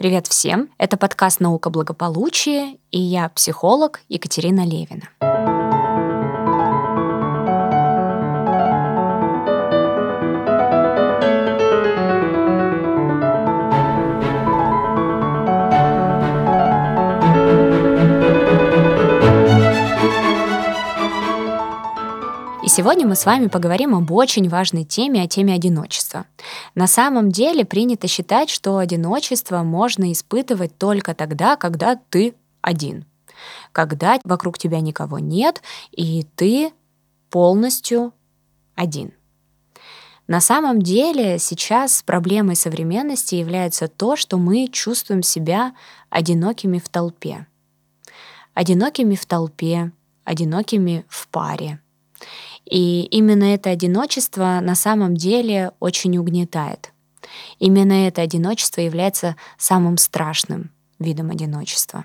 Привет всем! Это подкаст «Наука благополучия» и я психолог Екатерина Левина. Сегодня мы с вами поговорим об очень важной теме, о теме одиночества. На самом деле принято считать, что одиночество можно испытывать только тогда, когда ты один. Когда вокруг тебя никого нет, и ты полностью один. На самом деле сейчас проблемой современности является то, что мы чувствуем себя одинокими в толпе. Одинокими в толпе, одинокими в паре. И именно это одиночество на самом деле очень угнетает. Именно это одиночество является самым страшным видом одиночества.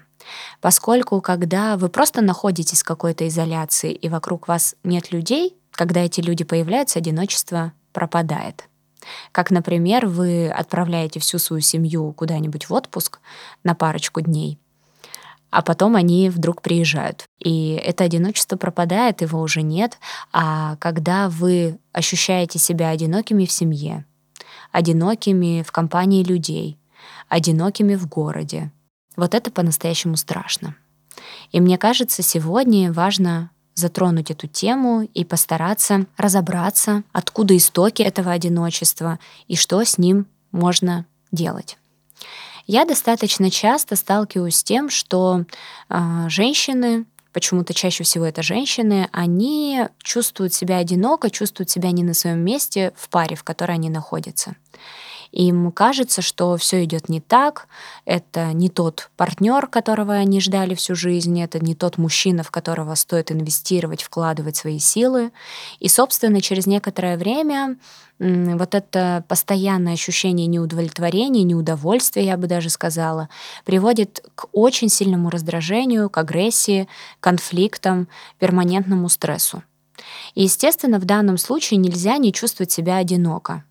Поскольку когда вы просто находитесь в какой-то изоляции и вокруг вас нет людей, когда эти люди появляются, одиночество пропадает. Как, например, вы отправляете всю свою семью куда-нибудь в отпуск на парочку дней, а потом они вдруг приезжают. И это одиночество пропадает, его уже нет. А когда вы ощущаете себя одинокими в семье, одинокими в компании людей, одинокими в городе, вот это по-настоящему страшно. И мне кажется, сегодня важно затронуть эту тему и постараться разобраться, откуда истоки этого одиночества и что с ним можно делать. Я достаточно часто сталкиваюсь с тем, что э, женщины, почему-то чаще всего это женщины, они чувствуют себя одиноко, чувствуют себя не на своем месте в паре, в которой они находятся. Им кажется, что все идет не так, это не тот партнер, которого они ждали всю жизнь, это не тот мужчина, в которого стоит инвестировать, вкладывать свои силы. И, собственно, через некоторое время вот это постоянное ощущение неудовлетворения, неудовольствия, я бы даже сказала, приводит к очень сильному раздражению, к агрессии, конфликтам, перманентному стрессу. И, естественно, в данном случае нельзя не чувствовать себя одиноко.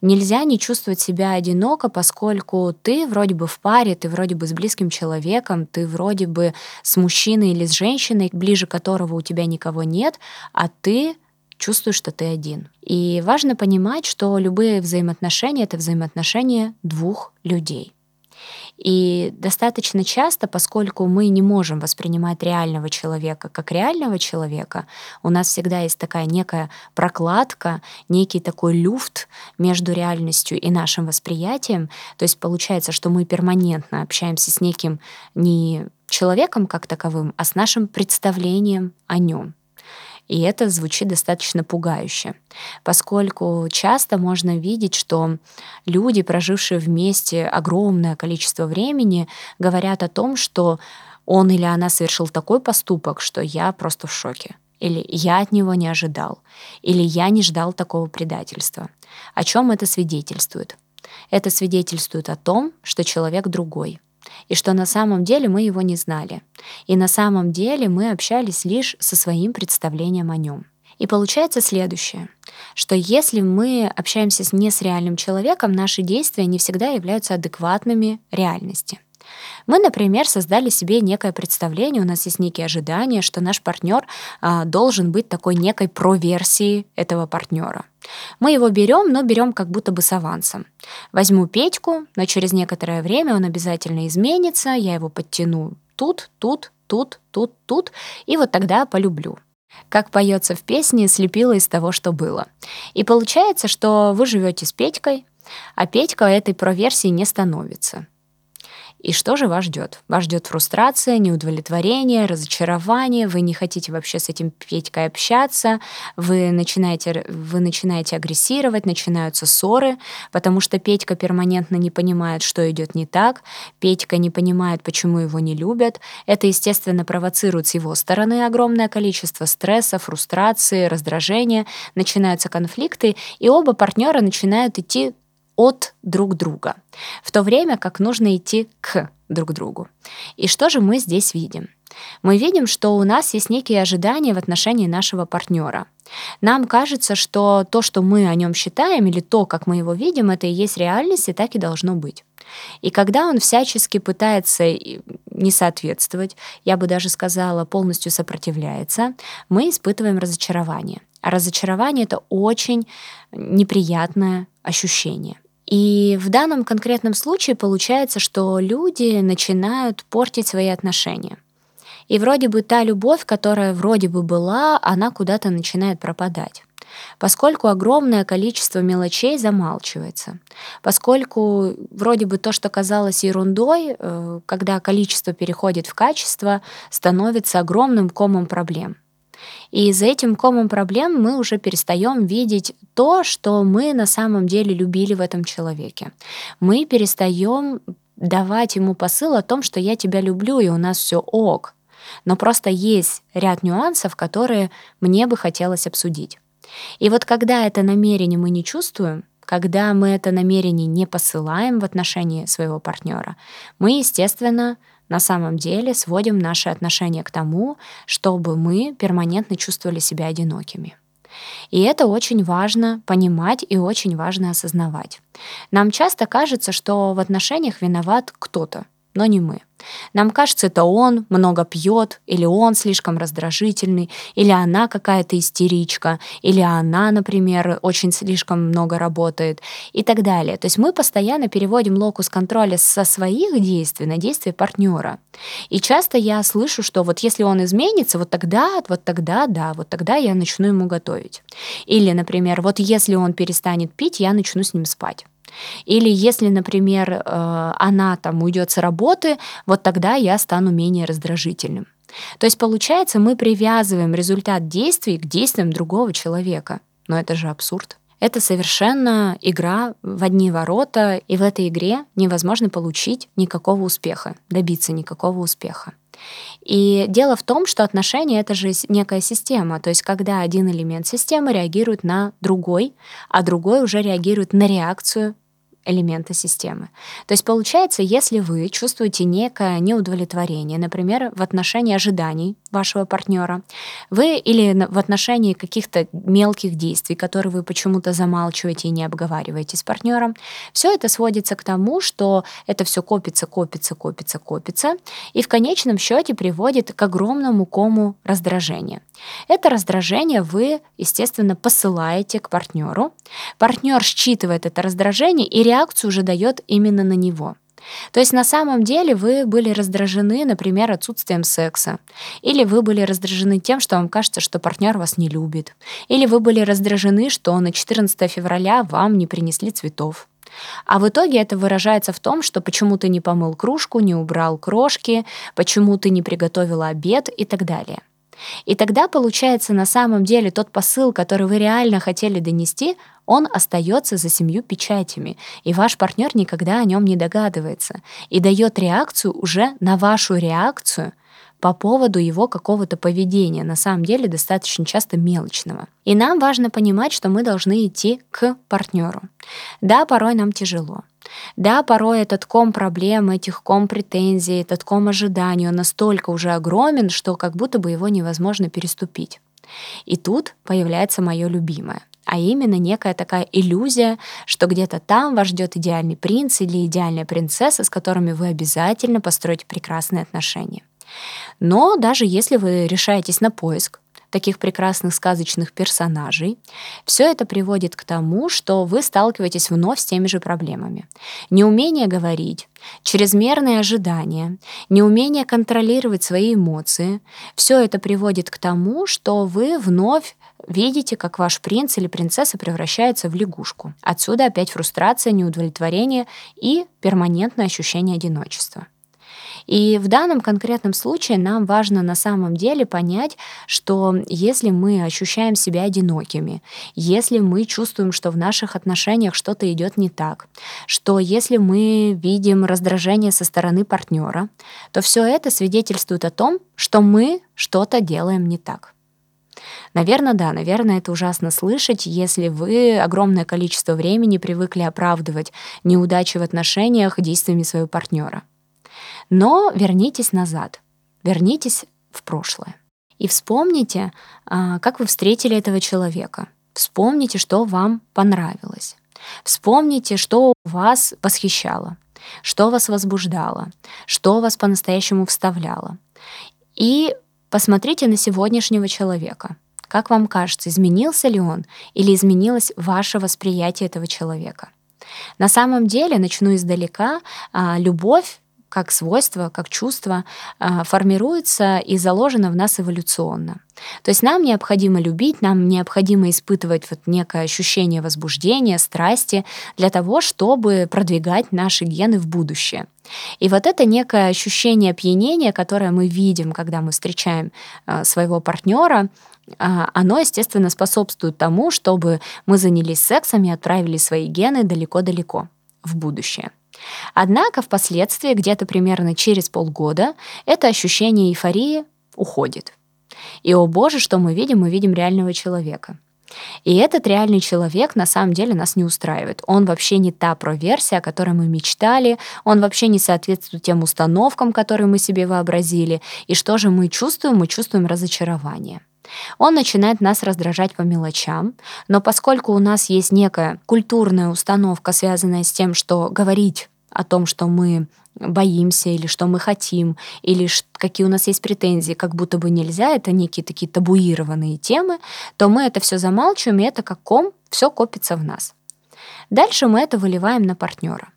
Нельзя не чувствовать себя одиноко, поскольку ты вроде бы в паре, ты вроде бы с близким человеком, ты вроде бы с мужчиной или с женщиной, ближе которого у тебя никого нет, а ты чувствуешь, что ты один. И важно понимать, что любые взаимоотношения — это взаимоотношения двух людей. И достаточно часто, поскольку мы не можем воспринимать реального человека как реального человека, у нас всегда есть такая некая прокладка, некий такой люфт между реальностью и нашим восприятием. То есть получается, что мы перманентно общаемся с неким не человеком как таковым, а с нашим представлением о нем. И это звучит достаточно пугающе, поскольку часто можно видеть, что люди, прожившие вместе огромное количество времени, говорят о том, что он или она совершил такой поступок, что я просто в шоке. Или я от него не ожидал. Или я не ждал такого предательства. О чем это свидетельствует? Это свидетельствует о том, что человек другой — и что на самом деле мы его не знали. И на самом деле мы общались лишь со своим представлением о нем. И получается следующее, что если мы общаемся не с реальным человеком, наши действия не всегда являются адекватными реальности. Мы, например, создали себе некое представление, у нас есть некие ожидания, что наш партнер а, должен быть такой некой проверсией этого партнера. Мы его берем, но берем как будто бы с авансом. Возьму Петьку, но через некоторое время он обязательно изменится, я его подтяну тут, тут, тут, тут, тут, и вот тогда полюблю. Как поется в песне, слепила из того, что было. И получается, что вы живете с Петькой, а Петька этой проверсии не становится. И что же вас ждет? Вас ждет фрустрация, неудовлетворение, разочарование, вы не хотите вообще с этим Петькой общаться, вы начинаете, вы начинаете агрессировать, начинаются ссоры, потому что Петька перманентно не понимает, что идет не так, Петька не понимает, почему его не любят. Это, естественно, провоцирует с его стороны огромное количество стресса, фрустрации, раздражения, начинаются конфликты, и оба партнера начинают идти от друг друга, в то время как нужно идти к друг другу. И что же мы здесь видим? Мы видим, что у нас есть некие ожидания в отношении нашего партнера. Нам кажется, что то, что мы о нем считаем, или то, как мы его видим, это и есть реальность, и так и должно быть. И когда он всячески пытается не соответствовать, я бы даже сказала, полностью сопротивляется, мы испытываем разочарование. А разочарование — это очень неприятное ощущение. И в данном конкретном случае получается, что люди начинают портить свои отношения. И вроде бы та любовь, которая вроде бы была, она куда-то начинает пропадать поскольку огромное количество мелочей замалчивается, поскольку вроде бы то, что казалось ерундой, э, когда количество переходит в качество, становится огромным комом проблем. И за этим комом проблем мы уже перестаем видеть то, что мы на самом деле любили в этом человеке. Мы перестаем давать ему посыл о том, что я тебя люблю, и у нас все ок. Но просто есть ряд нюансов, которые мне бы хотелось обсудить. И вот когда это намерение мы не чувствуем, когда мы это намерение не посылаем в отношении своего партнера, мы, естественно, на самом деле сводим наши отношения к тому, чтобы мы перманентно чувствовали себя одинокими. И это очень важно понимать и очень важно осознавать. Нам часто кажется, что в отношениях виноват кто-то, но не мы. Нам кажется, это он много пьет, или он слишком раздражительный, или она какая-то истеричка, или она, например, очень слишком много работает и так далее. То есть мы постоянно переводим локус контроля со своих действий на действия партнера. И часто я слышу, что вот если он изменится, вот тогда, вот тогда, да, вот тогда я начну ему готовить. Или, например, вот если он перестанет пить, я начну с ним спать. Или если, например, э, она там уйдет с работы, вот тогда я стану менее раздражительным. То есть получается, мы привязываем результат действий к действиям другого человека. Но это же абсурд. Это совершенно игра в одни ворота, и в этой игре невозможно получить никакого успеха, добиться никакого успеха. И дело в том, что отношения — это же некая система, то есть когда один элемент системы реагирует на другой, а другой уже реагирует на реакцию элемента системы. То есть получается, если вы чувствуете некое неудовлетворение, например, в отношении ожиданий вашего партнера, вы или в отношении каких-то мелких действий, которые вы почему-то замалчиваете и не обговариваете с партнером, все это сводится к тому, что это все копится, копится, копится, копится, и в конечном счете приводит к огромному кому раздражения. Это раздражение вы, естественно, посылаете к партнеру. Партнер считывает это раздражение и реакцию уже дает именно на него. То есть на самом деле вы были раздражены, например, отсутствием секса, или вы были раздражены тем, что вам кажется, что партнер вас не любит, или вы были раздражены, что на 14 февраля вам не принесли цветов. А в итоге это выражается в том, что почему ты не помыл кружку, не убрал крошки, почему ты не приготовила обед и так далее. И тогда получается на самом деле тот посыл, который вы реально хотели донести, он остается за семью печатями, и ваш партнер никогда о нем не догадывается и дает реакцию уже на вашу реакцию по поводу его какого-то поведения, на самом деле достаточно часто мелочного. И нам важно понимать, что мы должны идти к партнеру. Да, порой нам тяжело. Да, порой этот ком проблем, этих ком претензий, этот ком ожиданий, он настолько уже огромен, что как будто бы его невозможно переступить. И тут появляется мое любимое а именно некая такая иллюзия, что где-то там вас ждет идеальный принц или идеальная принцесса, с которыми вы обязательно построите прекрасные отношения. Но даже если вы решаетесь на поиск таких прекрасных сказочных персонажей, все это приводит к тому, что вы сталкиваетесь вновь с теми же проблемами. Неумение говорить, чрезмерные ожидания, неумение контролировать свои эмоции, все это приводит к тому, что вы вновь видите, как ваш принц или принцесса превращается в лягушку. Отсюда опять фрустрация, неудовлетворение и перманентное ощущение одиночества. И в данном конкретном случае нам важно на самом деле понять, что если мы ощущаем себя одинокими, если мы чувствуем, что в наших отношениях что-то идет не так, что если мы видим раздражение со стороны партнера, то все это свидетельствует о том, что мы что-то делаем не так. Наверное, да, наверное, это ужасно слышать, если вы огромное количество времени привыкли оправдывать неудачи в отношениях действиями своего партнера. Но вернитесь назад, вернитесь в прошлое. И вспомните, а, как вы встретили этого человека. Вспомните, что вам понравилось. Вспомните, что вас восхищало. что вас возбуждало, что вас по-настоящему вставляло. И посмотрите на сегодняшнего человека. Как вам кажется, изменился ли он или изменилось ваше восприятие этого человека? На самом деле, начну издалека, а, любовь как свойство, как чувство а, формируется и заложено в нас эволюционно. То есть нам необходимо любить, нам необходимо испытывать вот некое ощущение возбуждения, страсти для того, чтобы продвигать наши гены в будущее. И вот это некое ощущение опьянения, которое мы видим, когда мы встречаем а, своего партнера, а, оно, естественно, способствует тому, чтобы мы занялись сексом и отправили свои гены далеко-далеко в будущее. Однако впоследствии, где-то примерно через полгода, это ощущение эйфории уходит. И, о боже, что мы видим? Мы видим реального человека. И этот реальный человек на самом деле нас не устраивает. Он вообще не та проверсия, о которой мы мечтали, он вообще не соответствует тем установкам, которые мы себе вообразили. И что же мы чувствуем? Мы чувствуем разочарование. Он начинает нас раздражать по мелочам, но поскольку у нас есть некая культурная установка, связанная с тем, что говорить о том, что мы боимся или что мы хотим, или какие у нас есть претензии, как будто бы нельзя, это некие такие табуированные темы, то мы это все замалчиваем, и это как ком все копится в нас. Дальше мы это выливаем на партнера.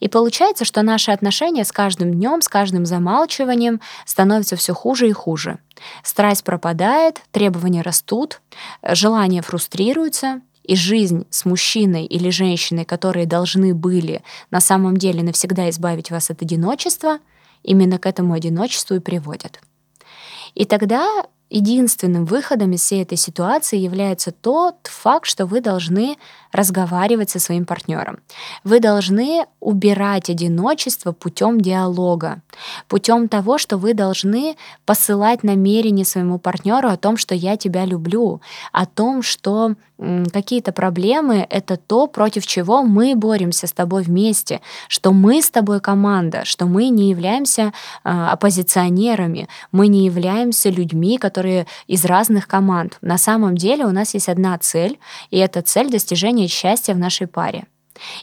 И получается, что наши отношения с каждым днем, с каждым замалчиванием становятся все хуже и хуже. Страсть пропадает, требования растут, желания фрустрируются, и жизнь с мужчиной или женщиной, которые должны были на самом деле навсегда избавить вас от одиночества, именно к этому одиночеству и приводят. И тогда единственным выходом из всей этой ситуации является тот факт, что вы должны разговаривать со своим партнером. Вы должны убирать одиночество путем диалога, путем того, что вы должны посылать намерение своему партнеру о том, что я тебя люблю, о том, что какие-то проблемы — это то, против чего мы боремся с тобой вместе, что мы с тобой команда, что мы не являемся э, оппозиционерами, мы не являемся людьми, которые из разных команд. На самом деле у нас есть одна цель, и это цель достижения счастья в нашей паре.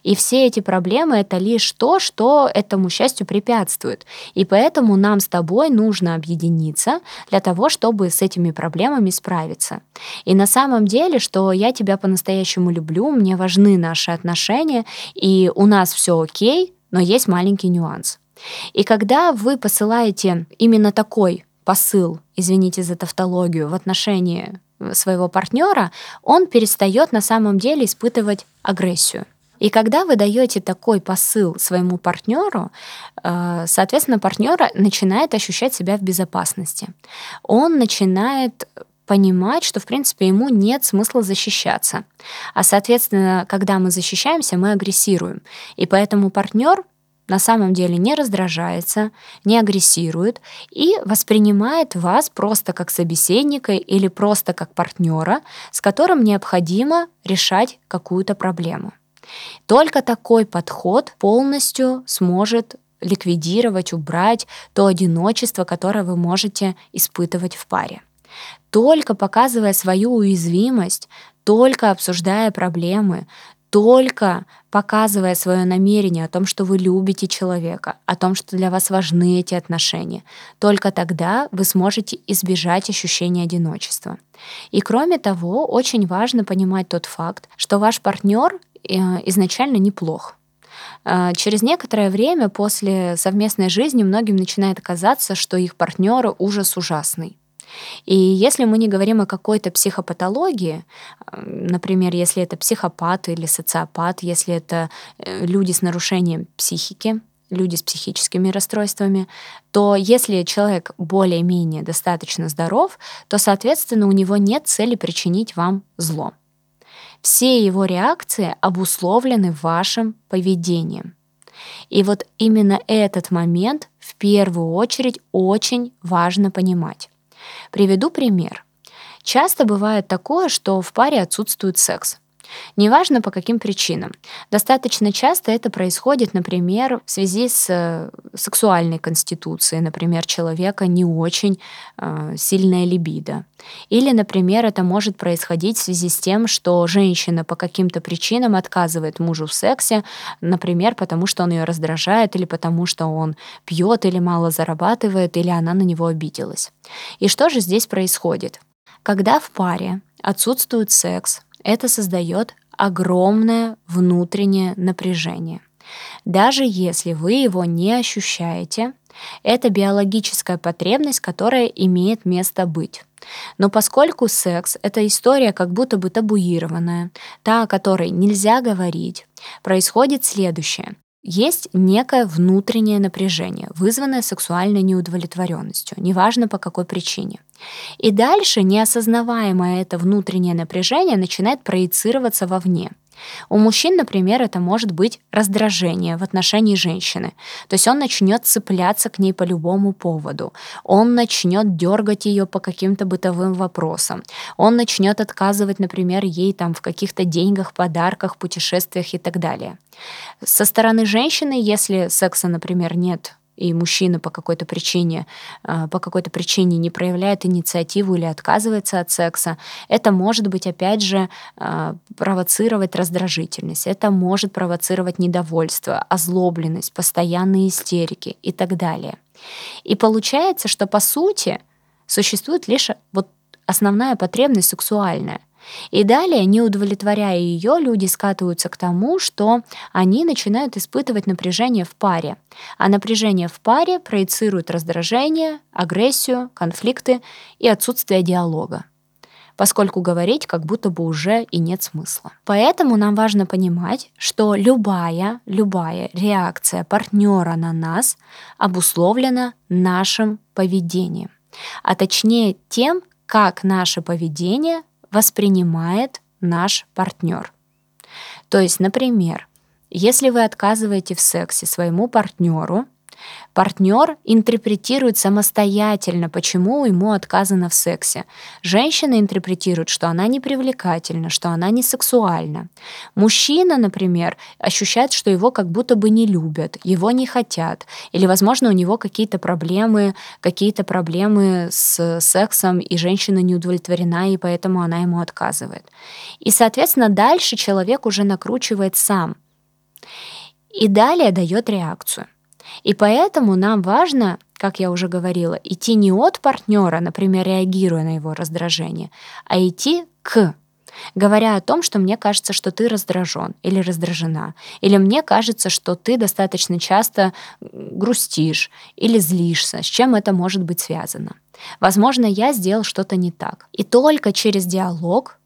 И все эти проблемы — это лишь то, что этому счастью препятствует. И поэтому нам с тобой нужно объединиться для того, чтобы с этими проблемами справиться. И на самом деле, что я тебя по-настоящему люблю, мне важны наши отношения, и у нас все окей, но есть маленький нюанс. И когда вы посылаете именно такой посыл, извините за тавтологию, в отношении своего партнера, он перестает на самом деле испытывать агрессию. И когда вы даете такой посыл своему партнеру, э, соответственно, партнер начинает ощущать себя в безопасности. Он начинает понимать, что, в принципе, ему нет смысла защищаться. А, соответственно, когда мы защищаемся, мы агрессируем. И поэтому партнер на самом деле не раздражается, не агрессирует и воспринимает вас просто как собеседника или просто как партнера, с которым необходимо решать какую-то проблему. Только такой подход полностью сможет ликвидировать, убрать то одиночество, которое вы можете испытывать в паре. Только показывая свою уязвимость, только обсуждая проблемы, только показывая свое намерение о том, что вы любите человека, о том, что для вас важны эти отношения, только тогда вы сможете избежать ощущения одиночества. И кроме того, очень важно понимать тот факт, что ваш партнер э, изначально неплох. Э, через некоторое время после совместной жизни многим начинает казаться, что их партнер ужас ужасный. И если мы не говорим о какой-то психопатологии, например, если это психопат или социопат, если это э, люди с нарушением психики, люди с психическими расстройствами, то если человек более-менее достаточно здоров, то, соответственно, у него нет цели причинить вам зло. Все его реакции обусловлены вашим поведением. И вот именно этот момент в первую очередь очень важно понимать. Приведу пример. Часто бывает такое, что в паре отсутствует секс. Неважно по каким причинам. Достаточно часто это происходит, например, в связи с э, сексуальной конституцией. Например, человека не очень э, сильная либидо. Или, например, это может происходить в связи с тем, что женщина по каким-то причинам отказывает мужу в сексе, например, потому что он ее раздражает, или потому что он пьет или мало зарабатывает, или она на него обиделась. И что же здесь происходит? Когда в паре отсутствует секс, это создает огромное внутреннее напряжение. Даже если вы его не ощущаете, это биологическая потребность, которая имеет место быть. Но поскольку секс — это история как будто бы табуированная, та, о которой нельзя говорить, происходит следующее. Есть некое внутреннее напряжение, вызванное сексуальной неудовлетворенностью, неважно по какой причине. И дальше неосознаваемое это внутреннее напряжение начинает проецироваться вовне. У мужчин, например, это может быть раздражение в отношении женщины. То есть он начнет цепляться к ней по любому поводу. Он начнет дергать ее по каким-то бытовым вопросам. Он начнет отказывать, например, ей там в каких-то деньгах, подарках, путешествиях и так далее. Со стороны женщины, если секса, например, нет и мужчина по какой-то причине, а, по какой-то причине не проявляет инициативу или отказывается от секса, это может быть, опять же, а, провоцировать раздражительность, это может провоцировать недовольство, озлобленность, постоянные истерики и так далее. И получается, что по сути существует лишь вот основная потребность сексуальная. И далее, не удовлетворяя ее, люди скатываются к тому, что они начинают испытывать напряжение в паре. А напряжение в паре проецирует раздражение, агрессию, конфликты и отсутствие диалога поскольку говорить как будто бы уже и нет смысла. Поэтому нам важно понимать, что любая, любая реакция партнера на нас обусловлена нашим поведением, а точнее тем, как наше поведение воспринимает наш партнер. То есть, например, если вы отказываете в сексе своему партнеру, Партнер интерпретирует самостоятельно, почему ему отказано в сексе. Женщина интерпретирует, что она не привлекательна, что она не сексуальна. Мужчина, например, ощущает, что его как будто бы не любят, его не хотят. Или, возможно, у него какие-то проблемы, какие-то проблемы с сексом, и женщина не удовлетворена, и поэтому она ему отказывает. И, соответственно, дальше человек уже накручивает сам. И далее дает реакцию. И поэтому нам важно, как я уже говорила, идти не от партнера, например, реагируя на его раздражение, а идти к говоря о том, что мне кажется, что ты раздражен или раздражена, или мне кажется, что ты достаточно часто грустишь или злишься, с чем это может быть связано. Возможно, я сделал что-то не так. И только через диалог,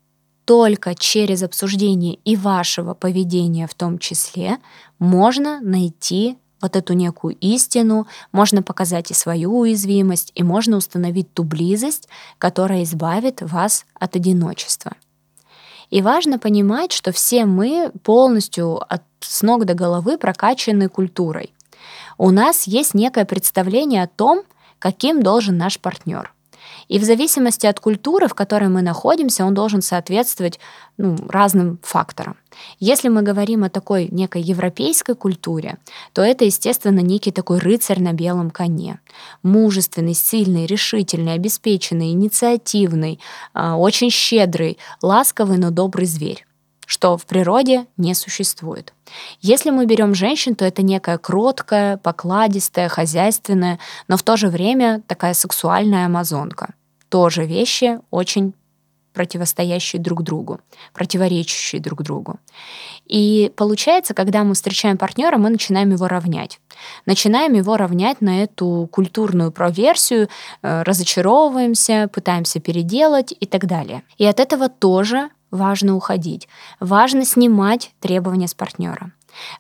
только через обсуждение и вашего поведения в том числе можно найти вот эту некую истину, можно показать и свою уязвимость, и можно установить ту близость, которая избавит вас от одиночества. И важно понимать, что все мы полностью от с ног до головы прокачаны культурой. У нас есть некое представление о том, каким должен наш партнер. И в зависимости от культуры, в которой мы находимся, он должен соответствовать ну, разным факторам. Если мы говорим о такой некой европейской культуре, то это, естественно, некий такой рыцарь на белом коне. Мужественный, сильный, решительный, обеспеченный, инициативный, а, очень щедрый, ласковый, но добрый зверь что в природе не существует. Если мы берем женщин, то это некая кроткая, покладистая, хозяйственная, но в то же время такая сексуальная амазонка. Тоже вещи очень противостоящие друг другу, противоречащие друг другу. И получается, когда мы встречаем партнера, мы начинаем его равнять. Начинаем его равнять на эту культурную проверсию, э, разочаровываемся, пытаемся переделать и так далее. И от этого тоже важно уходить. Важно снимать требования с партнера.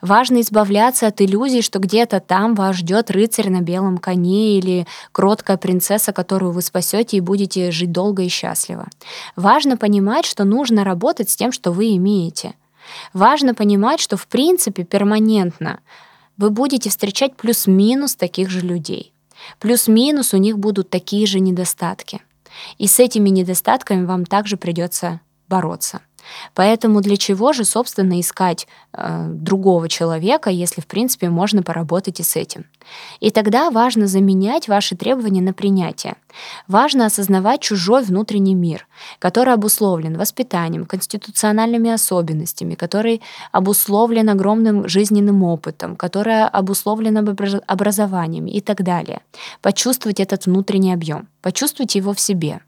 Важно избавляться от иллюзий, что где-то там вас ждет рыцарь на белом коне или кроткая принцесса, которую вы спасете и будете жить долго и счастливо. Важно понимать, что нужно работать с тем, что вы имеете. Важно понимать, что в принципе перманентно вы будете встречать плюс-минус таких же людей. Плюс-минус у них будут такие же недостатки. И с этими недостатками вам также придется бороться. Поэтому для чего же, собственно, искать э, другого человека, если, в принципе, можно поработать и с этим? И тогда важно заменять ваши требования на принятие. Важно осознавать чужой внутренний мир, который обусловлен воспитанием, конституциональными особенностями, который обусловлен огромным жизненным опытом, который обусловлен образованием и так далее. Почувствовать этот внутренний объем, почувствуйте его в себе.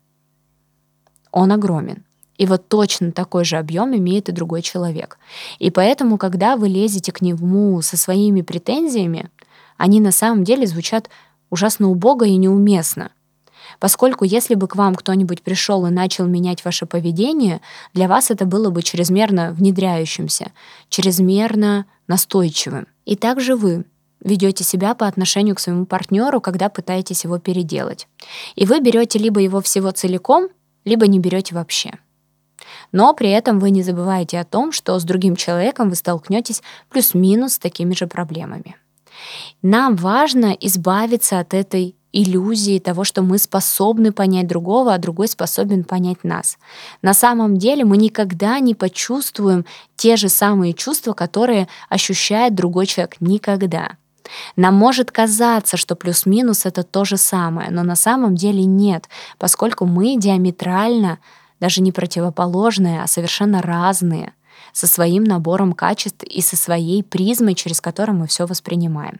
Он огромен. И вот точно такой же объем имеет и другой человек. И поэтому, когда вы лезете к нему со своими претензиями, они на самом деле звучат ужасно убого и неуместно. Поскольку если бы к вам кто-нибудь пришел и начал менять ваше поведение, для вас это было бы чрезмерно внедряющимся, чрезмерно настойчивым. И также вы ведете себя по отношению к своему партнеру, когда пытаетесь его переделать. И вы берете либо его всего целиком, либо не берете вообще. Но при этом вы не забываете о том, что с другим человеком вы столкнетесь плюс-минус с такими же проблемами. Нам важно избавиться от этой иллюзии того, что мы способны понять другого, а другой способен понять нас. На самом деле мы никогда не почувствуем те же самые чувства, которые ощущает другой человек. Никогда. Нам может казаться, что плюс-минус это то же самое, но на самом деле нет, поскольку мы диаметрально даже не противоположные, а совершенно разные, со своим набором качеств и со своей призмой, через которую мы все воспринимаем.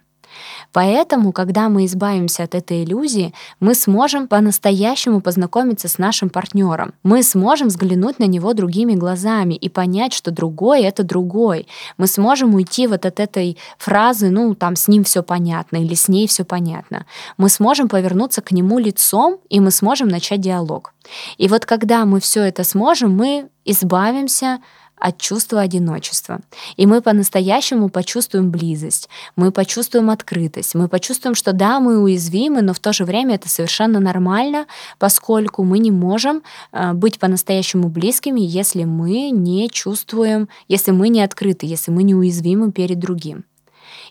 Поэтому, когда мы избавимся от этой иллюзии, мы сможем по-настоящему познакомиться с нашим партнером. Мы сможем взглянуть на него другими глазами и понять, что другой — это другой. Мы сможем уйти вот от этой фразы, ну, там, с ним все понятно или с ней все понятно. Мы сможем повернуться к нему лицом, и мы сможем начать диалог. И вот когда мы все это сможем, мы избавимся от чувства одиночества. И мы по-настоящему почувствуем близость, мы почувствуем открытость, мы почувствуем, что да, мы уязвимы, но в то же время это совершенно нормально, поскольку мы не можем э, быть по-настоящему близкими, если мы не чувствуем, если мы не открыты, если мы не уязвимы перед другим.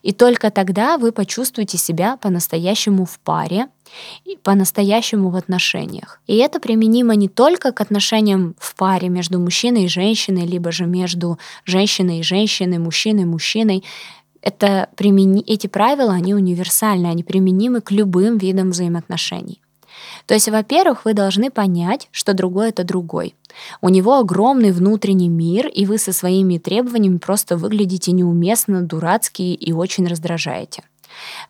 И только тогда вы почувствуете себя по-настоящему в паре, по-настоящему в отношениях. И это применимо не только к отношениям в паре между мужчиной и женщиной, либо же между женщиной и женщиной, мужчиной и мужчиной. Это примени... Эти правила, они универсальны, они применимы к любым видам взаимоотношений. То есть, во-первых, вы должны понять, что другой — это другой. У него огромный внутренний мир, и вы со своими требованиями просто выглядите неуместно, дурацкие и очень раздражаете.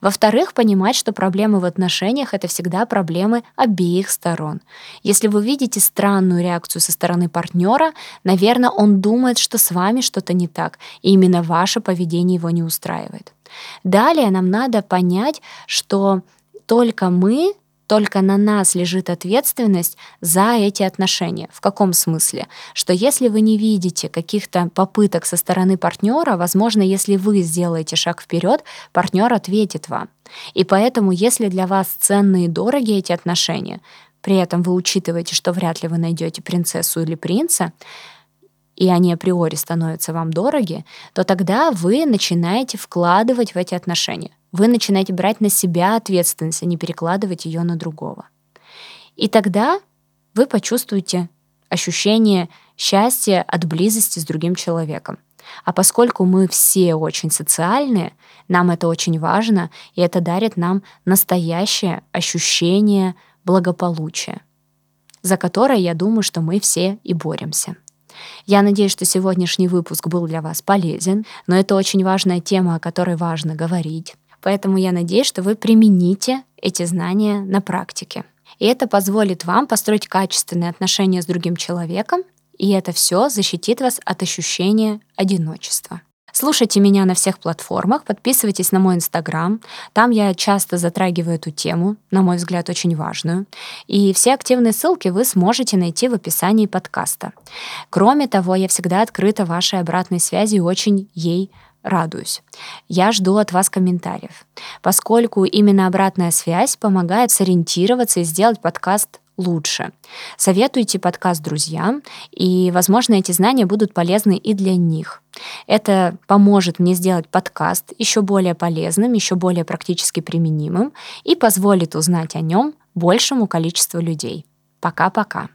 Во-вторых, понимать, что проблемы в отношениях — это всегда проблемы обеих сторон. Если вы видите странную реакцию со стороны партнера, наверное, он думает, что с вами что-то не так, и именно ваше поведение его не устраивает. Далее нам надо понять, что только мы только на нас лежит ответственность за эти отношения. В каком смысле? Что если вы не видите каких-то попыток со стороны партнера, возможно, если вы сделаете шаг вперед, партнер ответит вам. И поэтому, если для вас ценны и дороги эти отношения, при этом вы учитываете, что вряд ли вы найдете принцессу или принца, и они априори становятся вам дороги, то тогда вы начинаете вкладывать в эти отношения вы начинаете брать на себя ответственность, а не перекладывать ее на другого. И тогда вы почувствуете ощущение счастья от близости с другим человеком. А поскольку мы все очень социальные, нам это очень важно, и это дарит нам настоящее ощущение благополучия, за которое, я думаю, что мы все и боремся. Я надеюсь, что сегодняшний выпуск был для вас полезен, но это очень важная тема, о которой важно говорить. Поэтому я надеюсь, что вы примените эти знания на практике. И это позволит вам построить качественные отношения с другим человеком, и это все защитит вас от ощущения одиночества. Слушайте меня на всех платформах, подписывайтесь на мой инстаграм. Там я часто затрагиваю эту тему, на мой взгляд, очень важную. И все активные ссылки вы сможете найти в описании подкаста. Кроме того, я всегда открыта вашей обратной связи и очень ей радуюсь. Я жду от вас комментариев, поскольку именно обратная связь помогает сориентироваться и сделать подкаст лучше. Советуйте подкаст друзьям, и, возможно, эти знания будут полезны и для них. Это поможет мне сделать подкаст еще более полезным, еще более практически применимым и позволит узнать о нем большему количеству людей. Пока-пока.